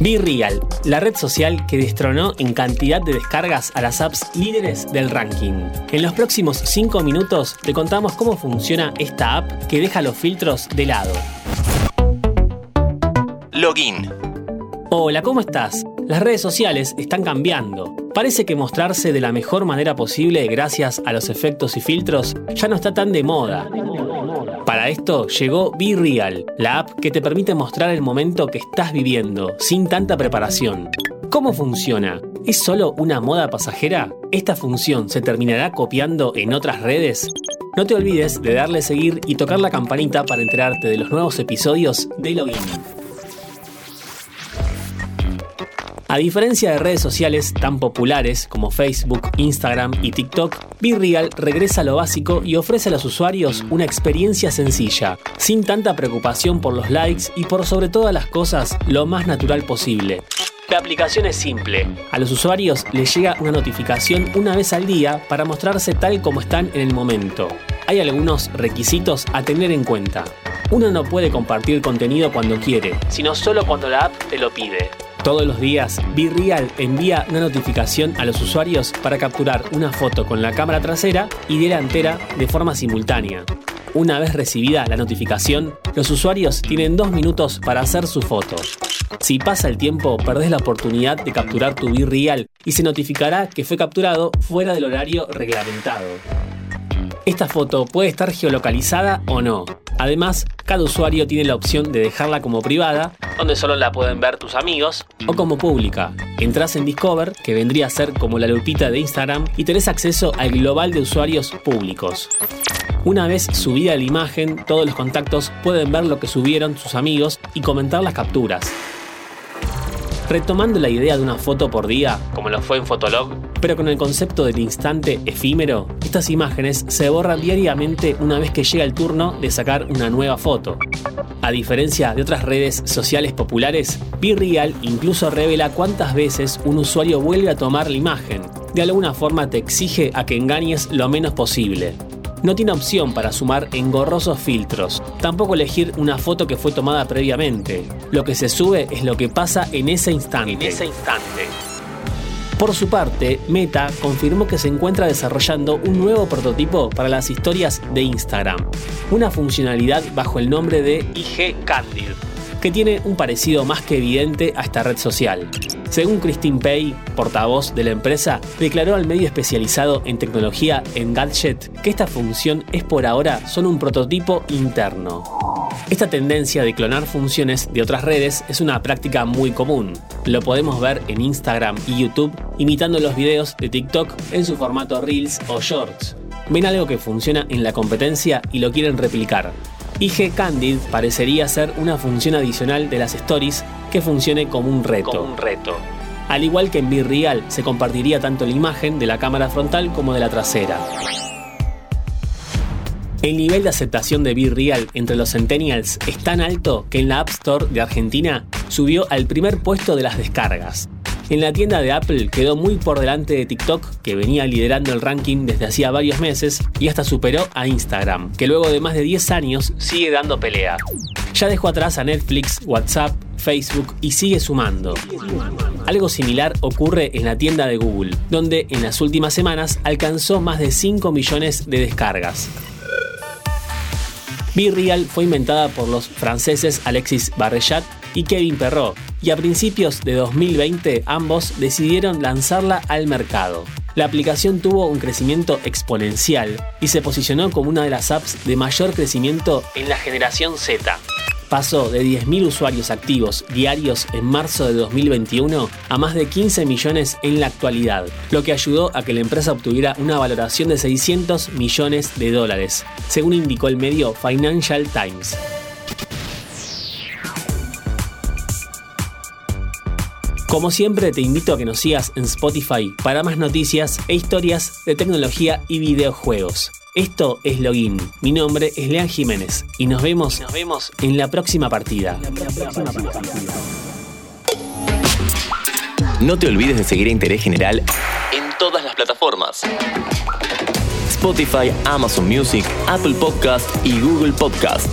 BeReal, la red social que destronó en cantidad de descargas a las apps líderes del ranking. En los próximos 5 minutos te contamos cómo funciona esta app que deja los filtros de lado. Login. Hola, ¿cómo estás? Las redes sociales están cambiando. Parece que mostrarse de la mejor manera posible gracias a los efectos y filtros ya no está tan de moda. Para esto llegó BeReal, la app que te permite mostrar el momento que estás viviendo, sin tanta preparación. ¿Cómo funciona? ¿Es solo una moda pasajera? ¿Esta función se terminará copiando en otras redes? No te olvides de darle seguir y tocar la campanita para enterarte de los nuevos episodios de Login. A diferencia de redes sociales tan populares como Facebook, Instagram y TikTok, BeReal regresa a lo básico y ofrece a los usuarios una experiencia sencilla, sin tanta preocupación por los likes y por sobre todas las cosas lo más natural posible. La aplicación es simple. A los usuarios les llega una notificación una vez al día para mostrarse tal como están en el momento. Hay algunos requisitos a tener en cuenta. Uno no puede compartir contenido cuando quiere, sino solo cuando la app te lo pide. Todos los días, BeReal envía una notificación a los usuarios para capturar una foto con la cámara trasera y delantera de forma simultánea. Una vez recibida la notificación, los usuarios tienen dos minutos para hacer su foto. Si pasa el tiempo, perdés la oportunidad de capturar tu BeReal y se notificará que fue capturado fuera del horario reglamentado. Esta foto puede estar geolocalizada o no. Además, cada usuario tiene la opción de dejarla como privada, donde solo la pueden ver tus amigos, o como pública. Entrás en Discover, que vendría a ser como la lupita de Instagram, y tenés acceso al global de usuarios públicos. Una vez subida la imagen, todos los contactos pueden ver lo que subieron sus amigos y comentar las capturas. Retomando la idea de una foto por día, como lo fue en Fotolog, pero con el concepto del instante efímero, estas imágenes se borran diariamente una vez que llega el turno de sacar una nueva foto. A diferencia de otras redes sociales populares, BeReal incluso revela cuántas veces un usuario vuelve a tomar la imagen. De alguna forma te exige a que engañes lo menos posible. No tiene opción para sumar engorrosos filtros, tampoco elegir una foto que fue tomada previamente. Lo que se sube es lo que pasa en ese instante. En ese instante. Por su parte, Meta confirmó que se encuentra desarrollando un nuevo prototipo para las historias de Instagram, una funcionalidad bajo el nombre de IG Candid, que tiene un parecido más que evidente a esta red social. Según Christine Pay, portavoz de la empresa, declaró al medio especializado en tecnología Engadget que esta función es por ahora solo un prototipo interno. Esta tendencia de clonar funciones de otras redes es una práctica muy común. Lo podemos ver en Instagram y YouTube imitando los videos de TikTok en su formato Reels o Shorts. Ven algo que funciona en la competencia y lo quieren replicar. IG Candid parecería ser una función adicional de las stories que funcione como un reto. Como un reto. Al igual que en BeReal se compartiría tanto la imagen de la cámara frontal como de la trasera. El nivel de aceptación de BeReal entre los centennials es tan alto que en la App Store de Argentina subió al primer puesto de las descargas. En la tienda de Apple quedó muy por delante de TikTok, que venía liderando el ranking desde hacía varios meses y hasta superó a Instagram, que luego de más de 10 años sigue dando pelea. Ya dejó atrás a Netflix, WhatsApp, Facebook y sigue sumando. Algo similar ocurre en la tienda de Google, donde en las últimas semanas alcanzó más de 5 millones de descargas. BeReal fue inventada por los franceses Alexis Barrechat y Kevin Perrault, y a principios de 2020 ambos decidieron lanzarla al mercado. La aplicación tuvo un crecimiento exponencial y se posicionó como una de las apps de mayor crecimiento en la generación Z. Pasó de 10.000 usuarios activos diarios en marzo de 2021 a más de 15 millones en la actualidad, lo que ayudó a que la empresa obtuviera una valoración de 600 millones de dólares, según indicó el medio Financial Times. Como siempre te invito a que nos sigas en Spotify para más noticias e historias de tecnología y videojuegos. Esto es Login. Mi nombre es Lean Jiménez y nos vemos, nos vemos en la próxima partida. No te olvides de seguir a Interés General en todas las plataformas. Spotify, Amazon Music, Apple Podcast y Google Podcast.